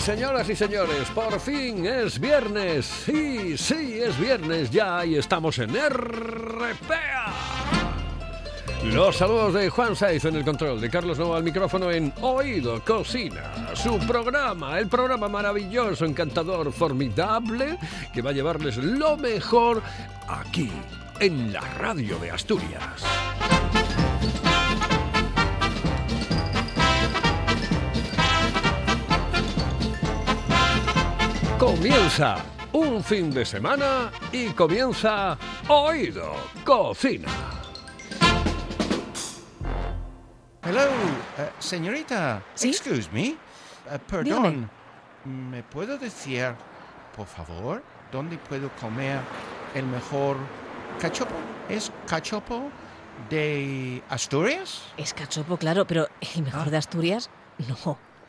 Señoras y señores, por fin es viernes. Sí, sí, es viernes ya y estamos en RPA. Los saludos de Juan Saiz en el control, de Carlos Nova al micrófono en Oído Cocina, su programa, el programa maravilloso, encantador, formidable, que va a llevarles lo mejor aquí, en la radio de Asturias. Comienza un fin de semana y comienza Oído Cocina. Hello, eh, señorita. ¿Sí? Excuse me. Eh, perdón. ¿Me puedo decir, por favor, dónde puedo comer el mejor cachopo? ¿Es cachopo de Asturias? Es cachopo, claro, pero el mejor Ah. de Asturias, no.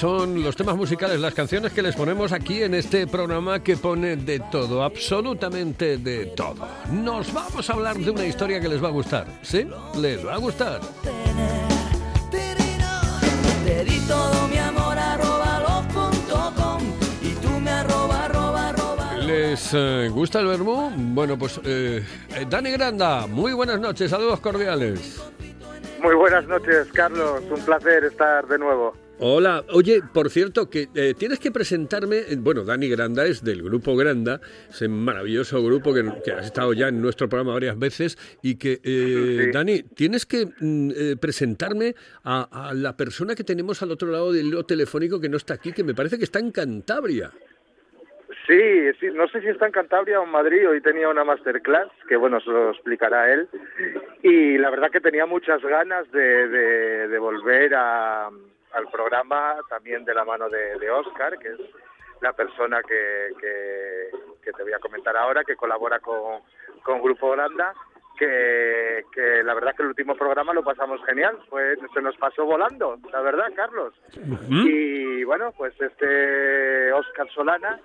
Son los temas musicales, las canciones que les ponemos aquí en este programa que pone de todo, absolutamente de todo. Nos vamos a hablar de una historia que les va a gustar, ¿sí? Les va a gustar. ¿Les eh, gusta el vermú? Bueno, pues eh, eh, Dani Granda, muy buenas noches, saludos cordiales. Muy buenas noches, Carlos. Un placer estar de nuevo. Hola, oye, por cierto, que eh, tienes que presentarme, eh, bueno, Dani Granda es del grupo Granda, ese maravilloso grupo que, que has estado ya en nuestro programa varias veces y que, eh, Sí. Dani, tienes que mm, eh, presentarme a, a la persona que tenemos al otro lado del hilo telefónico que no está aquí, que me parece que está en Cantabria. Sí, sí, no sé si está en Cantabria o en Madrid. Hoy tenía una masterclass, que bueno, se lo explicará él. Y la verdad que tenía muchas ganas de, de, de volver a, al programa, también de la mano de, de Oscar, que es la persona que, que, que te voy a comentar ahora, que colabora con, con Grupo Holanda. Que, que la verdad que el último programa lo pasamos genial, fue, se nos pasó volando, la verdad, Carlos. Y bueno, pues este Oscar Solana,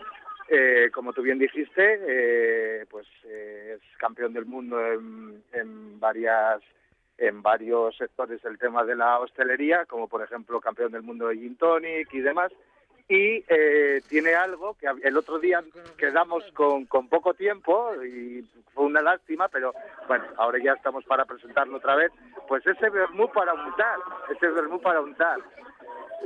eh, como tú bien dijiste, eh, pues eh, es campeón del mundo en, en varias en varios sectores del tema de la hostelería, como por ejemplo campeón del mundo de gin tonic y demás. Y eh, tiene algo que el otro día quedamos con, con poco tiempo y fue una lástima, pero bueno, ahora ya estamos para presentarlo otra vez. Pues ese vermú para untar, ese vermú para untar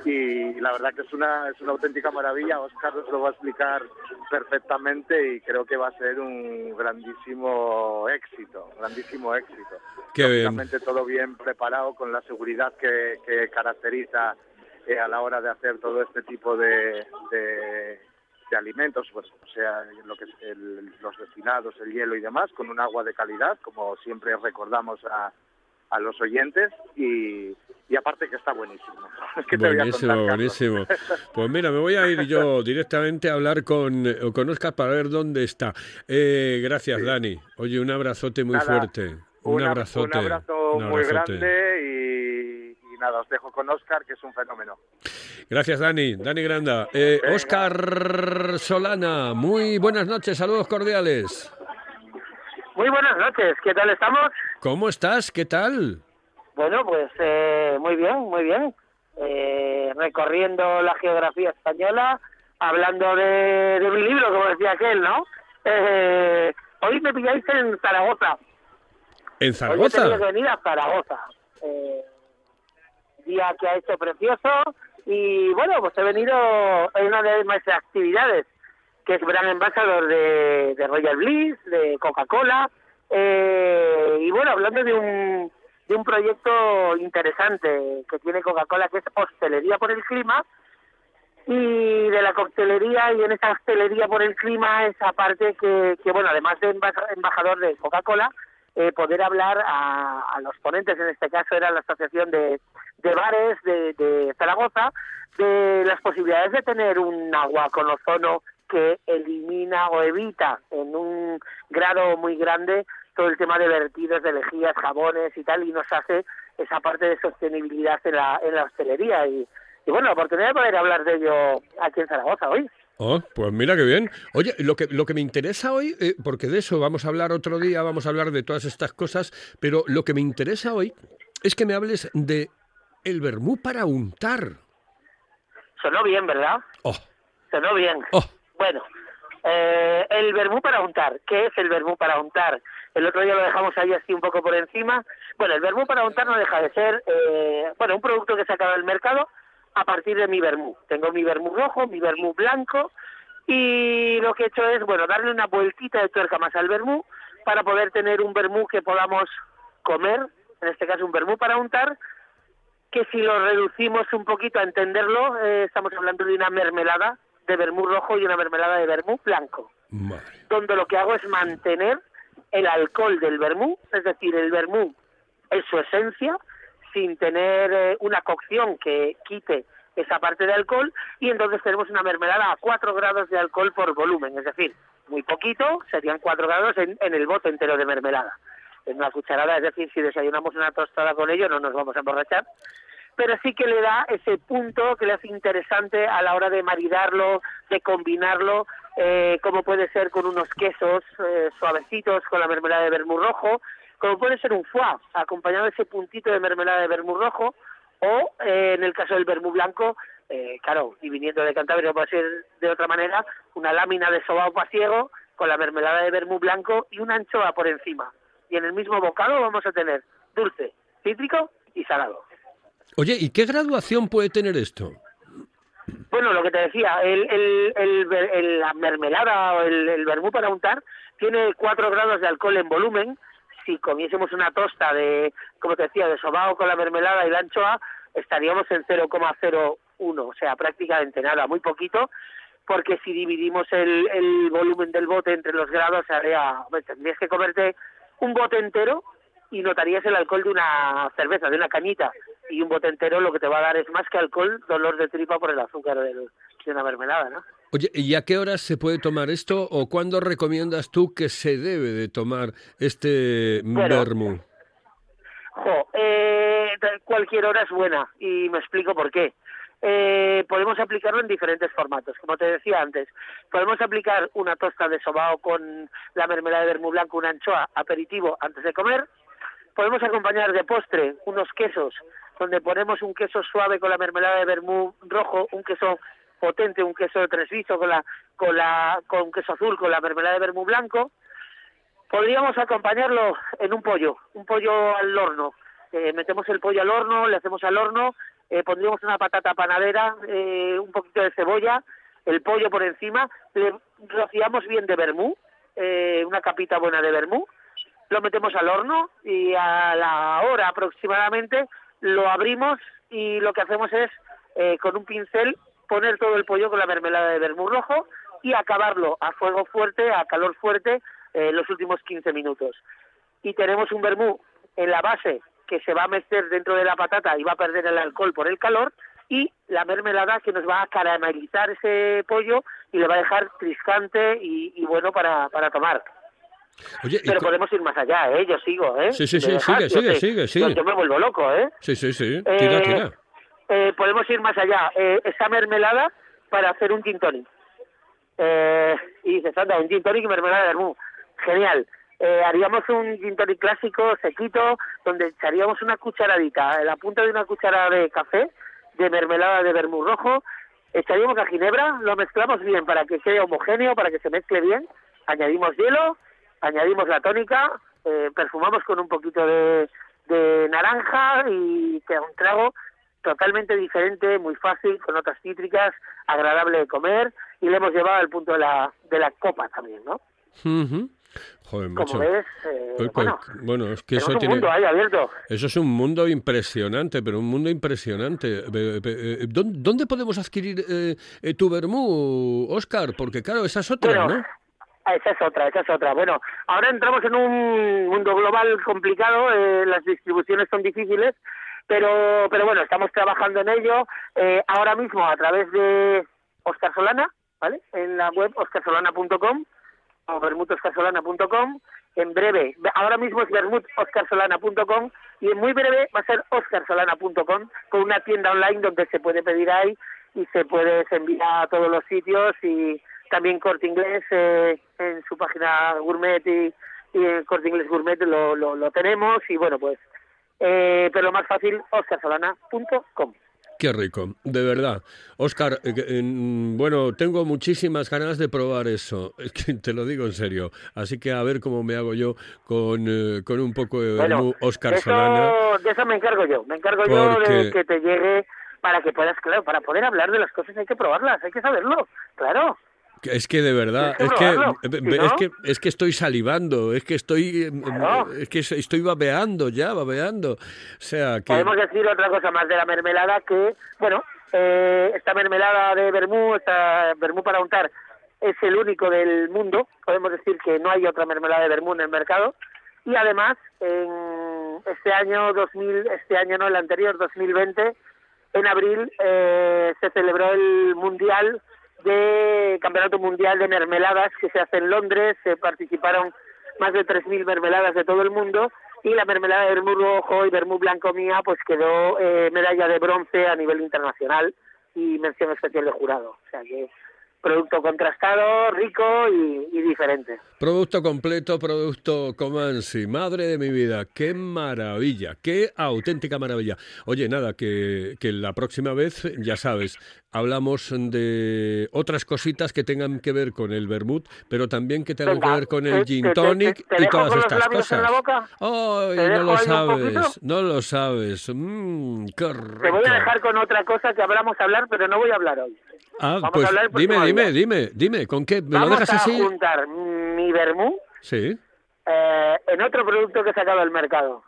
y la verdad que es una es una auténtica maravilla. Oscar nos lo va a explicar perfectamente y creo que va a ser un grandísimo éxito, grandísimo éxito. Lógicamente todo bien preparado con la seguridad que, que caracteriza eh, a la hora de hacer todo este tipo de, de, de alimentos, pues, o sea, lo que es el- los destinados, el hielo y demás, con un agua de calidad, como siempre recordamos a, a los oyentes y, y aparte que está buenísimo. ¿Qué te voy a Buenísimo, contar, buenísimo. Pues mira, me voy a ir yo directamente a hablar con, eh, con Oscar para ver dónde está. Eh, gracias, Dani. Oye, un abrazote muy Nada, fuerte. Un Una- abrazote. Un abrazo un muy abrazote. grande y, y nada, os dejo con Oscar, que es un fenómeno. Gracias, Dani. Dani Granda. Eh. Oscar Solana, muy buenas noches, saludos cordiales. Muy buenas noches, ¿qué tal estamos? ¿Cómo estás? ¿Qué tal? Bueno, pues eh, muy bien, muy bien. Eh, recorriendo la geografía española, hablando de, de mi libro, como decía aquel, ¿no? Eh, hoy me pilláis en Zaragoza. ¿En Hoy Zaragoza? tenido que venir a Zaragoza. Eh, día que ha hecho precioso y bueno, pues he venido en una de mis actividades, que es Gran Embajador de, de Royal Bliss, de Coca-Cola, eh, y bueno, hablando de un, de un proyecto interesante que tiene Coca-Cola, que es Hostelería por el Clima, y de la coctelería y en esa hostelería por el clima esa parte que, bueno además de emba- embajador de Coca-Cola eh, poder hablar a, los ponentes en este caso era la asociación de, de bares de, de Zaragoza de las posibilidades de tener un agua con ozono que elimina o evita en un grado muy grande todo el tema de vertidos de lejías, jabones y tal, y nos hace esa parte de sostenibilidad en la, en la hostelería. Y, y bueno, la oportunidad de poder hablar de ello aquí en Zaragoza hoy. Oh, pues mira qué bien. Oye, lo que, lo que me interesa hoy, eh, porque de eso vamos a hablar otro día, vamos a hablar de todas estas cosas, pero lo que me interesa hoy es que me hables de el vermú para untar. Sonó bien, ¿verdad? Oh, Sonó bien. oh, Bueno, eh, el vermú para untar. ¿Qué es el vermú para untar? El otro día lo dejamos ahí así un poco por encima. Bueno, el vermú para untar no deja de ser, eh, bueno, un producto que he sacado del mercado a partir de mi vermú. Tengo mi vermú rojo, mi vermú blanco y lo que he hecho es, bueno, darle una vueltita de tuerca más al vermú para poder tener un vermú que podamos comer, en este caso un vermú para untar, que si lo reducimos un poquito a entenderlo, eh, estamos hablando de una mermelada de vermú rojo y una mermelada de vermú blanco, madre. donde lo que hago es mantener el alcohol del vermú, es decir, el vermú en su esencia, sin tener eh, una cocción que quite esa parte de alcohol, y entonces tenemos una mermelada a 4 grados de alcohol por volumen, es decir, muy poquito, serían 4 grados en, en el bote entero de mermelada. En una cucharada, es decir, si desayunamos una tostada con ello no nos vamos a emborrachar, pero sí que le da ese punto que le hace interesante a la hora de maridarlo, de combinarlo, eh, como puede ser con unos quesos eh, suavecitos con la mermelada de vermú rojo, como puede ser un foie, acompañado de ese puntito de mermelada de vermú rojo, o eh, en el caso del vermú blanco, eh, claro, y viniendo de Cantabria, puede ser de otra manera, una lámina de sobao pasiego con la mermelada de vermú blanco y una anchoa por encima. Y en el mismo bocado vamos a tener dulce, cítrico y salado. Oye, ¿y qué graduación puede tener esto? Bueno, lo que te decía, el, el, el la mermelada o el, el vermú para untar tiene 4 grados de alcohol en volumen. Si comiésemos una tosta de, como te decía, de sobao con la mermelada y la anchoa, estaríamos en 0,01, o sea, prácticamente nada, muy poquito, porque si dividimos el, el volumen del bote entre los grados, haría, tendrías que comerte un bote entero y notarías el alcohol de una cerveza, de una cañita. Y un bote entero lo que te va a dar es más que alcohol, dolor de tripa por el azúcar del- de una mermelada, ¿no? Oye, ¿y a qué horas se puede tomar esto o cuándo recomiendas tú que se debe de tomar este vermú? Jo, eh, de- cualquier hora es buena y me explico por qué. Eh, podemos aplicarlo en diferentes formatos, como te decía antes. Podemos aplicar una tosta de sobao con la mermelada de vermú blanco, una anchoa, aperitivo antes de comer. Podemos acompañar de postre unos quesos, donde ponemos un queso suave con la mermelada de vermú rojo, un queso potente, un queso de tresviso con la, con la, con queso azul con la mermelada de vermú blanco. Podríamos acompañarlo en un pollo, un pollo al horno. Eh, metemos el pollo al horno, le hacemos al horno, eh, pondríamos una patata panadera, eh, un poquito de cebolla, el pollo por encima, le rociamos bien de vermú, una capita buena de vermú, lo metemos al horno y a la hora aproximadamente lo abrimos y lo que hacemos es eh, con un pincel poner todo el pollo con la mermelada de vermú rojo y acabarlo a fuego fuerte, a calor fuerte, eh, los últimos 15 minutos. Y tenemos un vermú en la base que se va a meter dentro de la patata y va a perder el alcohol por el calor, y la mermelada que nos va a caramelizar ese pollo y le va a dejar triscante y, y bueno para, para tomar. Oye, Pero podemos ir más allá, ¿eh? Yo sigo, ¿eh? Sí, sí, ¿Me sí, sigue, sigue, sigue, sigue. Yo me vuelvo loco, ¿eh? Sí, sí, sí. Tira, Eh, tira. eh, podemos ir más allá. Eh, esa mermelada para hacer un gin tonic. Eh, y dices, anda, un gin tonic y mermelada de vermú. Genial. Eh, haríamos un gin tonic clásico, sequito, donde echaríamos una cucharadita, la punta de una cucharada de café, de mermelada de vermú rojo, echaríamos la ginebra, lo mezclamos bien para que quede homogéneo, para que se mezcle bien, añadimos hielo, añadimos la tónica, eh, perfumamos con un poquito de, de naranja y queda un trago totalmente diferente, muy fácil, con notas cítricas, agradable de comer y le hemos llevado al punto de la, de la copa también, ¿no? Joder, Como ves, eh, Pues, pues, bueno, bueno, es que eso un tiene... mundo ahí abierto. Eso es un mundo impresionante, pero un mundo impresionante. Eh, ¿Dónde, podemos adquirir eh, tu vermú, Oscar? Porque claro, esa es otra, Bueno, ¿no? Ah, esa es otra, esa es otra. Bueno, ahora entramos en un mundo global complicado, eh, las distribuciones son difíciles, pero, pero bueno, estamos trabajando en ello. Eh, ahora mismo a través de Oscar Solana, ¿vale? En la web oscarsolana.com o vermutoscarsolana.com. En breve, ahora mismo es vermutoscarsolana.com y en muy breve va a ser oscarsolana.com con una tienda online donde se puede pedir ahí y se puede enviar a todos los sitios y también Corte Inglés eh, en su página Gourmet y, y en Corte Inglés Gourmet lo, lo, lo tenemos y bueno pues eh, pero lo más fácil oscarsolana.com Qué rico, de verdad. Oscar, eh, bueno, tengo muchísimas ganas de probar eso. Es que te lo digo en serio. Así que a ver cómo me hago yo con, eh, con un poco de Bueno, Oscar eso, Solana. de eso me encargo yo. Me encargo yo de que te llegue para que puedas, claro, para poder hablar de las cosas hay que probarlas, hay que saberlo, claro. Es que de verdad, es que eh, es que es que estoy salivando, es que estoy eh, Claro. es que estoy babeando ya, babeando. O sea, que Podemos decir otra cosa más de la mermelada que, bueno, eh, esta mermelada de vermú, esta vermú para untar, es el único del mundo. Podemos decir que no hay otra mermelada de vermú en el mercado. Y además, en este año 2000, este año no, el anterior, 2020, en abril eh, se celebró el mundial de campeonato mundial de mermeladas que se hace en Londres. Se participaron más de 3.000 mermeladas de todo el mundo y la mermelada de vermú rojo y vermú blanco mía pues quedó eh, medalla de bronce a nivel internacional y mención especial de jurado. O sea que producto contrastado, rico y, y diferente. producto completo, producto Comansi, madre de mi vida, qué maravilla, qué auténtica maravilla. Oye, nada, que, que la próxima vez, ya sabes, hablamos de otras cositas que tengan que ver con el vermut, pero también que tengan Venga, que ver con el te- gin te- tonic te y todas estas cosas. en la boca? Ay, ¿Te no lo sabes, no lo sabes. Mm, qué rico. Te voy a dejar con otra cosa que hablamos a hablar, pero no voy a hablar hoy. Ah, Vamos a pues hablar dime, dime, día. dime, dime, ¿con qué? ¿Me Vamos lo dejas a así? juntar mi vermú Sí. eh, en otro producto que he sacado al mercado.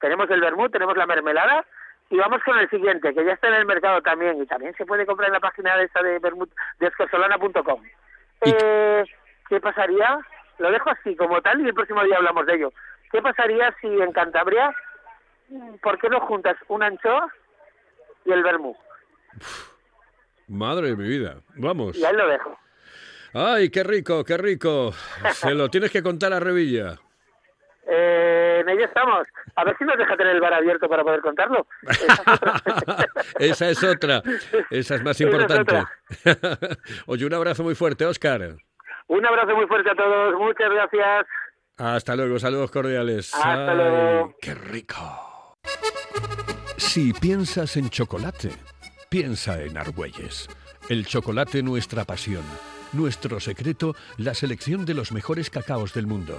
Tenemos el vermú, tenemos la mermelada y vamos con el siguiente, que ya está en el mercado también y también se puede comprar en la página de esa de de escorsolana.com. ¿Y Eh, ¿Qué pasaría? Lo dejo así como tal y el próximo día hablamos de ello. ¿Qué pasaría si en Cantabria, por qué no juntas una anchoa y el vermú? Madre de mi vida, vamos. Y ahí lo dejo. Ay, qué rico, qué rico. Se lo tienes que contar a Revilla. Eh, en ello estamos. A ver si nos deja tener el bar abierto para poder contarlo. Esa es otra. Esa es más es importante. Oye, un abrazo muy fuerte, Óscar. Un abrazo muy fuerte a todos. Muchas gracias. Hasta luego, saludos cordiales. Hasta Ay, luego. ¡Qué rico! Si piensas en chocolate, piensa en Argüelles. El chocolate nuestra pasión. Nuestro secreto, la selección de los mejores cacaos del mundo.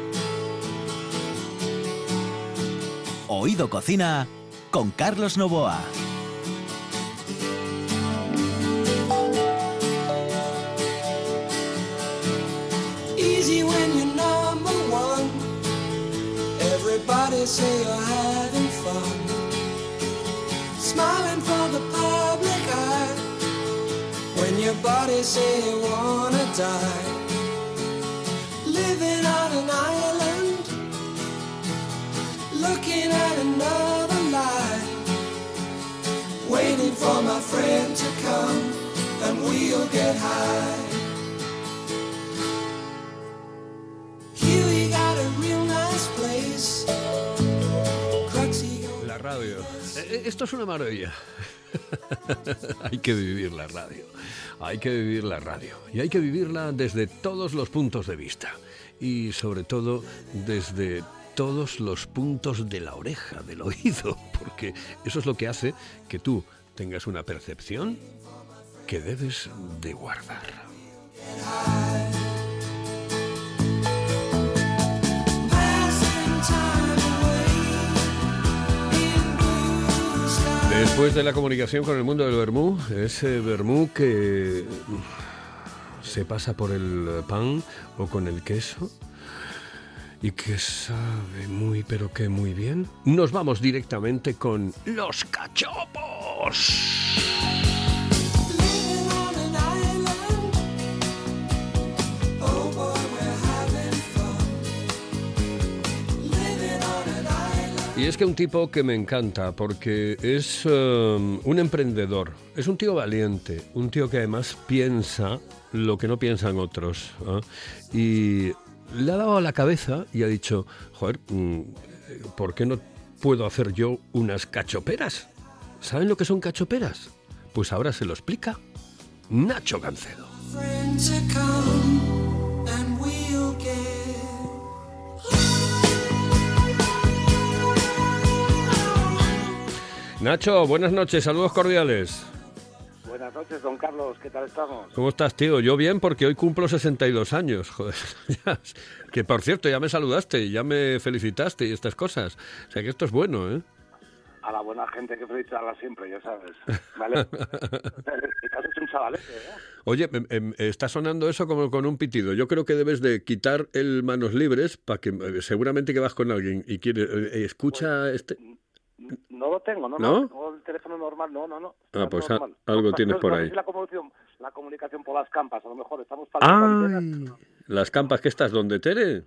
Oído Cocina con Carlos Novoa. Easy when you're number one. Everybody say you're having fun. Smiling for the public eye. When your body say you wanna die. Living on an island. Looking at another life. Waiting for my friend to come. And we'll get high. We got a real nice place. Cruxy La radio. Eh, eh, Esto es una maravilla. hay que vivir la radio. Hay que vivir la radio. Y hay que vivirla desde todos los puntos de vista. Y sobre todo desde todos los puntos de la oreja, del oído. Porque eso es lo que hace que tú tengas una percepción que debes de guardar. Después de la comunicación con el mundo del vermú, ese vermú que se pasa por el pan o con el queso y que sabe muy pero que muy bien, nos vamos directamente con los cachopos. Y es que un tipo que me encanta porque es um, un emprendedor, es un tío valiente, un tío que además piensa lo que no piensan otros. ¿ah? Y le ha dado a la cabeza y ha dicho, joder, mm, ¿por qué no puedo hacer yo unas cachoperas? ¿Saben lo que son cachoperas? Pues ahora se lo explica Nacho Gancedo. Nacho, buenas noches, saludos cordiales. Buenas noches, don Carlos, ¿qué tal estamos? ¿Cómo estás, tío? Yo bien porque hoy cumplo 62 años, joder. Que por cierto, ya me saludaste y ya me felicitaste y estas cosas. O sea que esto es bueno, ¿eh? A la buena gente que felicitarla siempre, ya sabes. ¿Vale? Estás hecho un chavalete, ¿eh? Oye, em, em, está sonando eso como con un pitido. Yo creo que debes de quitar el manos libres para que eh, seguramente que vas con alguien y quiere eh, escucha este. No lo tengo, no, ¿No? no. Tengo el teléfono normal, no, no, no. Ah, pues a- normal. algo No, tienes no, por no ahí. la comunicación, la comunicación por las campas, a lo mejor estamos para. Las campas que estás, donde Tere?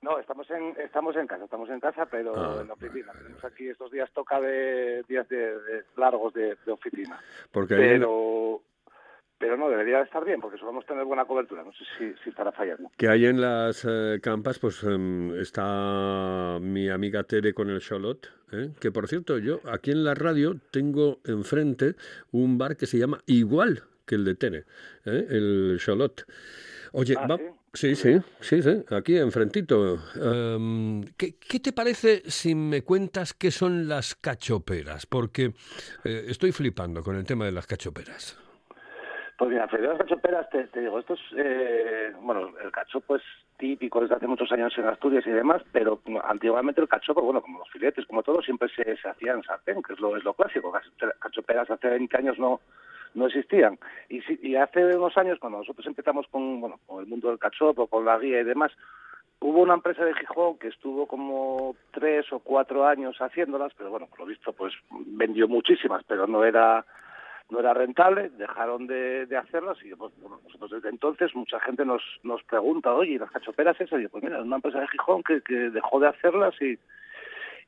No, estamos en, estamos en casa, estamos en casa, pero Ah, en la oficina. Tenemos aquí estos días toca de días de, de largos de, de oficina. Porque Pero, pero no, debería de estar bien, porque solemos tener buena cobertura. No sé si, si estará fallando. que hay en las eh, campas, pues em, está mi amiga Tere con el Charlotte, ¿eh? que por cierto, yo aquí en la radio tengo enfrente un bar que se llama igual que el de Tere, ¿eh? el Charlotte. Oye, Ah, va- ¿sí? sí, sí, sí, sí, aquí enfrentito. Em, ¿qué, qué te parece si me cuentas qué son las cachoperas? Porque eh, estoy flipando con el tema de las cachoperas. Pues mira, cachoperas, te, digo, esto es, eh, bueno, el cachopo es típico desde hace muchos años en Asturias y demás, pero antiguamente el cachopo, bueno, como los filetes, como todo, siempre se, se hacía en sartén, que es lo, clásico. Cachoperas hace 20 años no no existían. Y, si- y hace unos años, cuando nosotros empezamos con, bueno, con el mundo del cachopo, con la guía y demás, hubo una empresa de Gijón que estuvo como tres o cuatro años haciéndolas, pero bueno, por lo visto, pues vendió muchísimas, pero no era no era rentable, dejaron de, hacerlas y pues, nosotros desde entonces mucha gente nos, nos pregunta, oye, ¿y las cachoperas esas? Y pues mira, es una empresa de Gijón que, dejó de hacerlas y,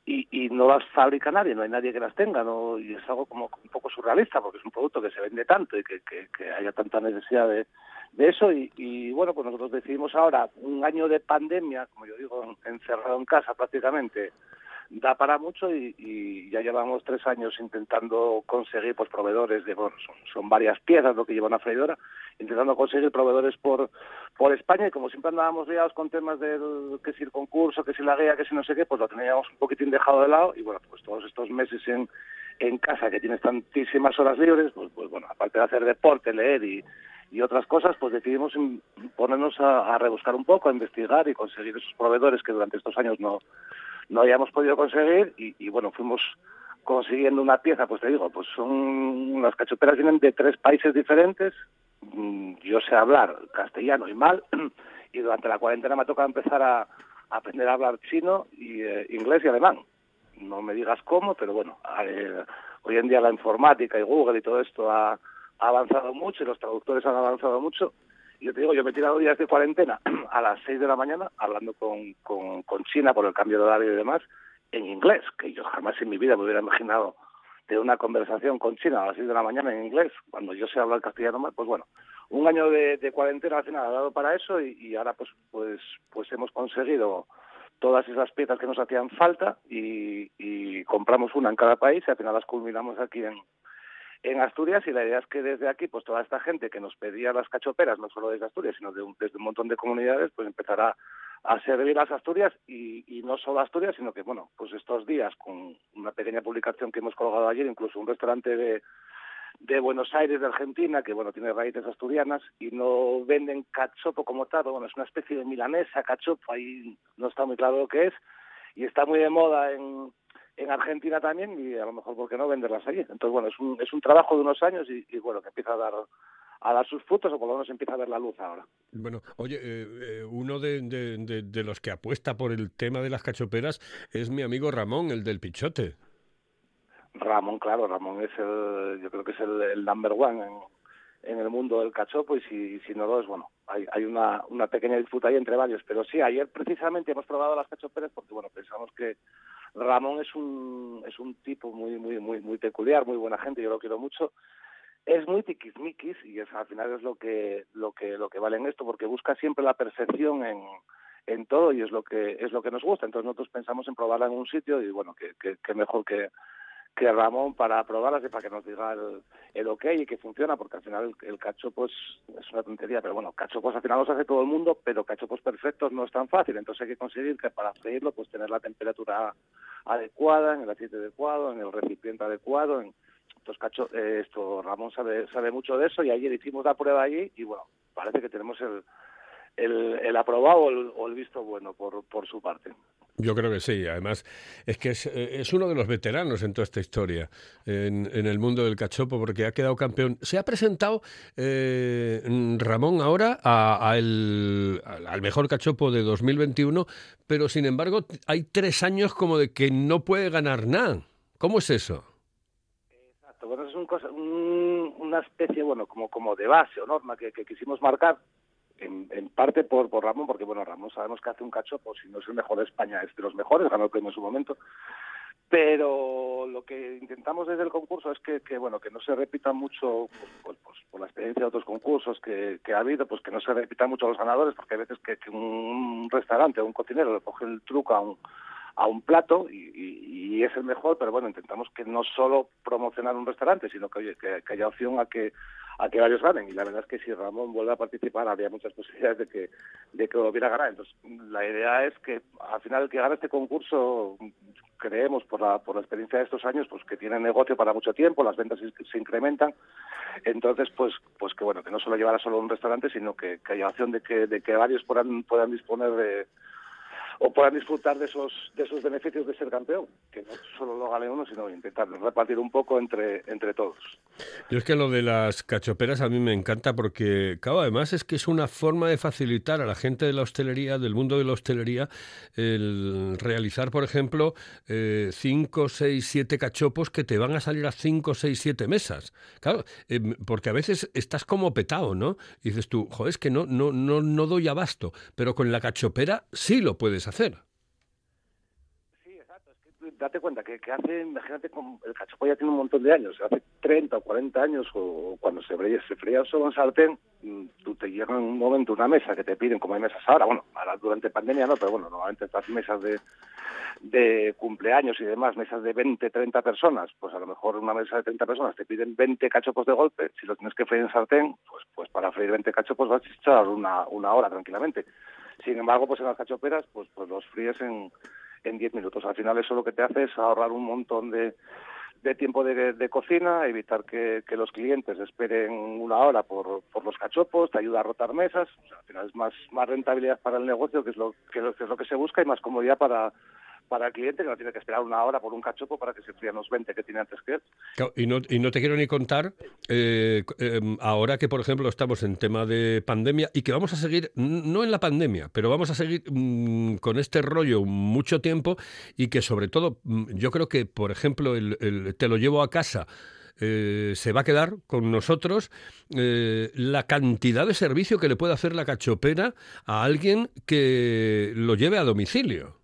y, no las fabrica nadie, no hay nadie que las tenga, ¿no? y es algo como un poco surrealista porque es un producto que se vende tanto y que, que, haya tanta necesidad de, de eso y, y, bueno, pues nosotros decidimos ahora, un año de pandemia, como yo digo, en- encerrado en casa prácticamente, da para mucho y, ya llevamos tres años intentando conseguir pues proveedores de, bueno, son, son varias piezas lo que lleva una freidora, intentando conseguir proveedores por por España y como siempre andábamos liados con temas del que si el concurso, que si la guía, que si no sé qué, pues lo teníamos un poquitín dejado de lado y bueno, pues todos estos meses en, en casa que tienes tantísimas horas libres, pues, pues bueno, aparte de hacer deporte, leer y, y otras cosas, pues decidimos ponernos a, a rebuscar un poco, a investigar y conseguir esos proveedores que durante estos años no, no habíamos podido conseguir y, bueno, fuimos consiguiendo una pieza, pues te digo, pues son las cachoperas vienen de tres países diferentes, Mm, yo sé hablar castellano y mal y durante la cuarentena me ha tocado empezar a, aprender a hablar chino y eh, inglés y alemán. No me digas cómo, pero bueno, eh, hoy en día la informática y Google y todo esto ha avanzado mucho y los traductores han avanzado mucho. Yo te digo, yo me he tirado días de cuarentena a las 6 de la mañana hablando con, con, China por el cambio de horario y demás en inglés, que yo jamás en mi vida me hubiera imaginado de una conversación con China a las 6 de la mañana en inglés, cuando yo sé hablar castellano mal, pues bueno, un año de, cuarentena al final ha dado para eso y, y ahora pues pues pues hemos conseguido todas esas piezas que nos hacían falta y, y compramos una en cada país y al final las culminamos aquí en, en Asturias y la idea es que desde aquí pues toda esta gente que nos pedía las cachoperas no solo desde Asturias sino de un, desde un montón de comunidades pues empezará a servir las Asturias y, no solo Asturias sino que bueno pues estos días con una pequeña publicación que hemos colgado ayer incluso un restaurante de de Buenos Aires, de Argentina, que bueno, tiene raíces asturianas y no venden cachopo como tal, bueno, es una especie de milanesa, cachopo, ahí no está muy claro lo que es, y está muy de moda en, en Argentina también, y a lo mejor, ¿por qué no venderlas allí? Entonces, bueno, es un, es un trabajo de unos años y, y bueno, que empieza a dar a dar sus frutos o por lo menos empieza a ver la luz ahora. Bueno, oye, eh, eh, uno de, de- de- de los que apuesta por el tema de las cachoperas es mi amigo Ramón, el del Pichote. Ramón, claro, Ramón es el, yo creo que es el, el number one en, en el mundo del cachopo y si, si no lo es, bueno, hay, hay una, una pequeña disputa ahí entre varios. Pero sí, ayer precisamente hemos probado las cachoperas porque, bueno, pensamos que Ramón es un, es un tipo muy, muy, muy, muy peculiar, muy buena gente, yo lo quiero mucho. Es muy tiquismiquis y es, al final es lo que, lo que, lo que vale en esto porque busca siempre la perfección en, en todo y es lo que, es lo que nos gusta. Entonces nosotros pensamos en probarla en un sitio y, bueno, que, que, que mejor que, que Ramón para probarlas y para que nos diga el, el ok y que funciona, porque al final el, el cachopo es, es una tontería, pero bueno, cachopos al final los hace todo el mundo, pero cachopos perfectos no es tan fácil, entonces hay que conseguir que para freírlo pues tener la temperatura adecuada, en el aceite adecuado, en el recipiente adecuado, en entonces cacho, eh, esto Ramón sabe, sabe mucho de eso y ayer hicimos la prueba allí y bueno, parece que tenemos el, el, el aprobado o el, o el visto bueno por, por su parte. Yo creo que sí, además es que es, eh, es uno de los veteranos en toda esta historia, en, en el mundo del cachopo, porque ha quedado campeón. Se ha presentado eh, Ramón ahora a, el- al mejor cachopo de 2021, pero sin embargo hay tres años como de que no puede ganar nada. ¿Cómo es eso? Exacto, bueno, es un una especie, bueno, como, como de base o norma que quisimos marcar, en, parte por, por Ramón, porque bueno, Ramón sabemos que hace un cachopo, si no es el mejor de España, es de los mejores, ganó el premio en su momento, pero lo que intentamos desde el concurso es que, que bueno, que no se repita mucho, pues, pues, pues, por la experiencia de otros concursos que, que ha habido, pues que no se repitan mucho los ganadores, porque hay veces que, que un restaurante o un cocinero le coge el truco a un, a un plato y, y- es el mejor, pero bueno, intentamos que no solo promocionar un restaurante, sino que, oye, que, haya opción a que a que varios ganen. Y la verdad es que si Ramón vuelve a participar, habría muchas posibilidades de que de que volviera a ganar. Entonces, la idea es que al final el que gane este concurso, creemos por la, por la experiencia de estos años, pues que tiene negocio para mucho tiempo, las ventas se, se incrementan. Entonces, pues pues que bueno, que no solo llevará solo un restaurante, sino que, que haya opción de que, de que varios puedan, puedan disponer de o puedan disfrutar de esos de esos beneficios de ser campeón, que no solo lo gane uno, sino intentar repartir un poco entre entre todos. Yo es que lo de las cachoperas a mí me encanta porque, claro, además es que es una forma de facilitar a la gente de la hostelería, del mundo de la hostelería, el realizar, por ejemplo, 5, 6, 7 cachopos que te van a salir a 5, 6, 7 mesas. Claro, eh, porque a veces estás como petado, ¿no? Y dices tú, joder, es que no, no, no, no doy abasto, pero con la cachopera sí lo puedes hacer. Sí, exacto. Date cuenta que, hace, imagínate, con, el cachopo ya tiene un montón de años, hace 30 o 40 años, o cuando se freía, se freía solo en sartén, mm, tú te llega en un momento una mesa que te piden, como hay mesas ahora, bueno, ahora durante pandemia no, pero bueno, normalmente estas mesas de, de cumpleaños y demás, mesas de 20, 30 personas, pues a lo mejor una mesa de 30 personas te piden 20 cachopos de golpe, si lo tienes que freír en sartén, pues, pues para freír 20 cachopos vas a echar una, una hora tranquilamente. Sin embargo, pues en las cachoperas, pues, pues los fríes en, en 10 minutos. Al final eso lo que te hace es ahorrar un montón de, de tiempo de, cocina, evitar que, los clientes esperen una hora por, por los cachopos, te ayuda a rotar mesas, al final es más, más rentabilidad para el negocio, que es lo que, lo- que es lo que se busca, y más comodidad para, para el cliente, que no tiene que esperar una hora por un cachopo para que se frían los 20 que tiene antes que él. Y, no, y no te quiero ni contar, eh, eh, ahora que por ejemplo estamos en tema de pandemia y que vamos a seguir, no en la pandemia, pero vamos a seguir mm, con este rollo mucho tiempo y que sobre todo mm, yo creo que por ejemplo el, el te lo llevo a casa. eh, se va a quedar con nosotros eh, la cantidad de servicio que le puede hacer la cachopera a alguien que lo lleve a domicilio.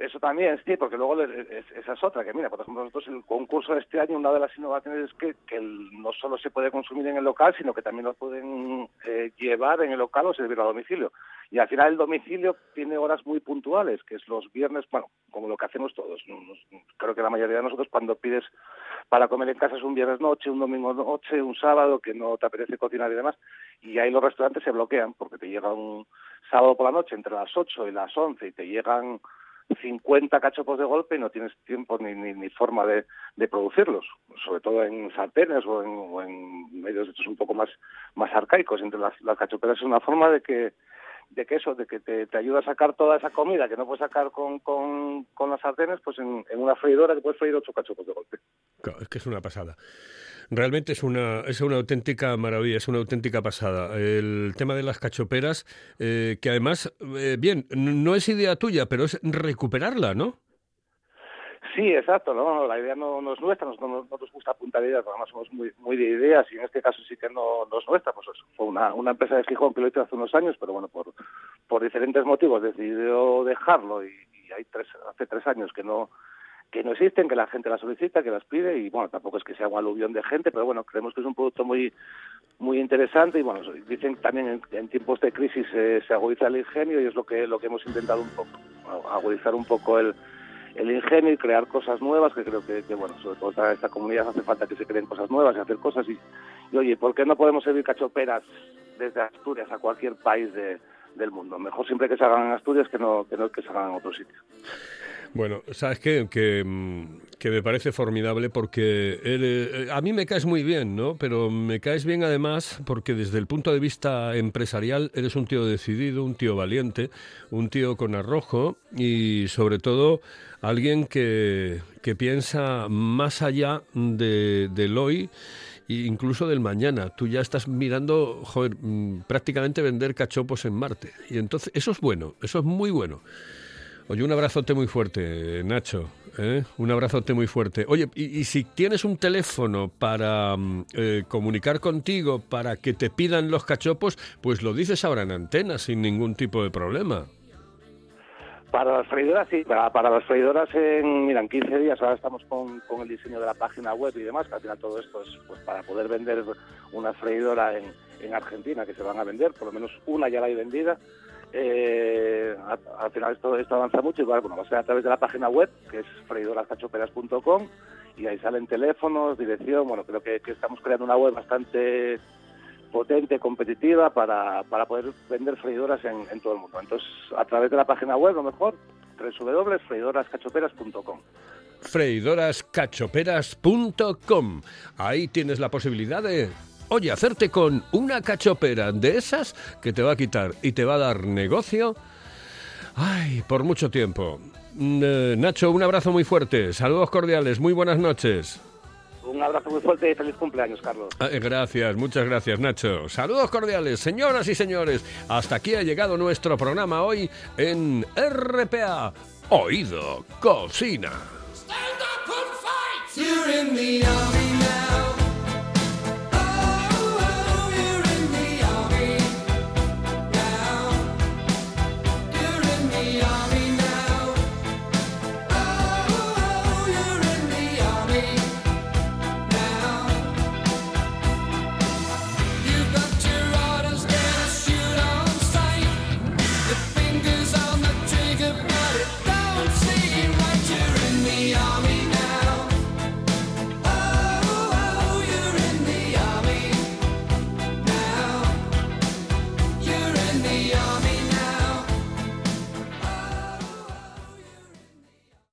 Eso también, sí, porque luego esa es otra, que mira, por ejemplo, nosotros el concurso de este año, una de las innovaciones es que, que no solo se puede consumir en el local, sino que también lo pueden eh, llevar en el local o servir a domicilio. Y al final el domicilio tiene horas muy puntuales, que es los viernes, bueno, como lo que hacemos todos. Creo que la mayoría de nosotros cuando pides para comer en casa es un viernes noche, un domingo noche, un sábado, que no te apetece cocinar y demás, y ahí los restaurantes se bloquean, porque te llega un sábado por la noche entre las 8 y las 11 y te llegan 50 cachopos de golpe y no tienes tiempo ni, ni, ni forma de, de producirlos, sobre todo en sartenes o en, o en medios estos un poco más, más arcaicos. Entre las, las cachoperas es una forma de que de que eso, de que te, te ayuda a sacar toda esa comida que no puedes sacar con, con, con las sartenes, pues en, en una freidora te puedes freír ocho cachopos de golpe. Claro, es que es una pasada. Realmente es una, es una auténtica maravilla, es una auténtica pasada. El tema de las cachoperas, eh, que además, eh, bien, no es idea tuya, pero es recuperarla, ¿no? Sí, exacto, ¿no? la idea no, es nuestra, no, no nos gusta apuntar ideas, además somos muy, muy de ideas y en este caso sí que no, es nuestra, pues fue una, empresa de Gijón que lo hizo hace unos años, pero bueno, por, diferentes motivos decidió dejarlo y, hay tres, hace tres años que no que no existen, que la gente las solicita, que las pide y bueno, tampoco es que sea un aluvión de gente, pero bueno, creemos que es un producto muy muy interesante y bueno, dicen también en, en tiempos de crisis se agudiza el ingenio y es lo que lo que hemos intentado un poco, agudizar un poco el el ingenio y crear cosas nuevas, que creo que, bueno, sobre todo esta, esta comunidad hace falta que se creen cosas nuevas y hacer cosas. Y, y, oye, ¿por qué no podemos servir cachoperas desde Asturias a cualquier país de, del mundo? Mejor siempre que se hagan en Asturias que no que, no que se hagan en otro sitio. Bueno, ¿sabes qué? Que, mm, que me parece formidable porque eres- eh, a mí me caes muy bien, ¿no? Pero me caes bien además porque desde el punto de vista empresarial eres un tío decidido, un tío valiente, un tío con arrojo y sobre todo alguien que, que piensa más allá de, del hoy e incluso del mañana. Tú ya estás mirando, joder, mm, prácticamente vender cachopos en Marte. Y entonces, eso es bueno, eso es muy bueno. Oye, un abrazote muy fuerte, Nacho. ¿eh? Un abrazote muy fuerte. Oye, y, y si tienes un teléfono para mm, eh, comunicar contigo, para que te pidan los cachopos, pues lo dices ahora en antena, sin ningún tipo de problema. Para las freidoras, sí. Para, las freidoras, en, mira, en 15 días ahora estamos con, con el diseño de la página web y demás, que al final todo esto es pues, para poder vender una freidora en, en Argentina, que se van a vender, por lo menos una ya la hay vendida. Eh, al final esto, esto avanza mucho y bueno, va a ser a través de la página web, que es freidorascachoperas.com, y ahí salen teléfonos, dirección, bueno, creo que, que estamos creando una web bastante potente, competitiva para, para poder vender freidoras en, en todo el mundo. Entonces, a través de la página web, lo mejor, www.freidorascachoperas.com. freidorascachoperas.com. Ahí tienes la posibilidad de, oye, hacerte con una cachopera de esas que te va a quitar y te va a dar negocio. Ay, por mucho tiempo. Mm, eh, Nacho, un abrazo muy fuerte. Saludos cordiales. Muy buenas noches. Un abrazo muy fuerte y feliz cumpleaños, Carlos. Ah, Gracias, muchas gracias Nacho. Saludos cordiales, señoras y señores. Hasta aquí ha llegado nuestro programa hoy en RPA. Oído Cocina. You're in the army.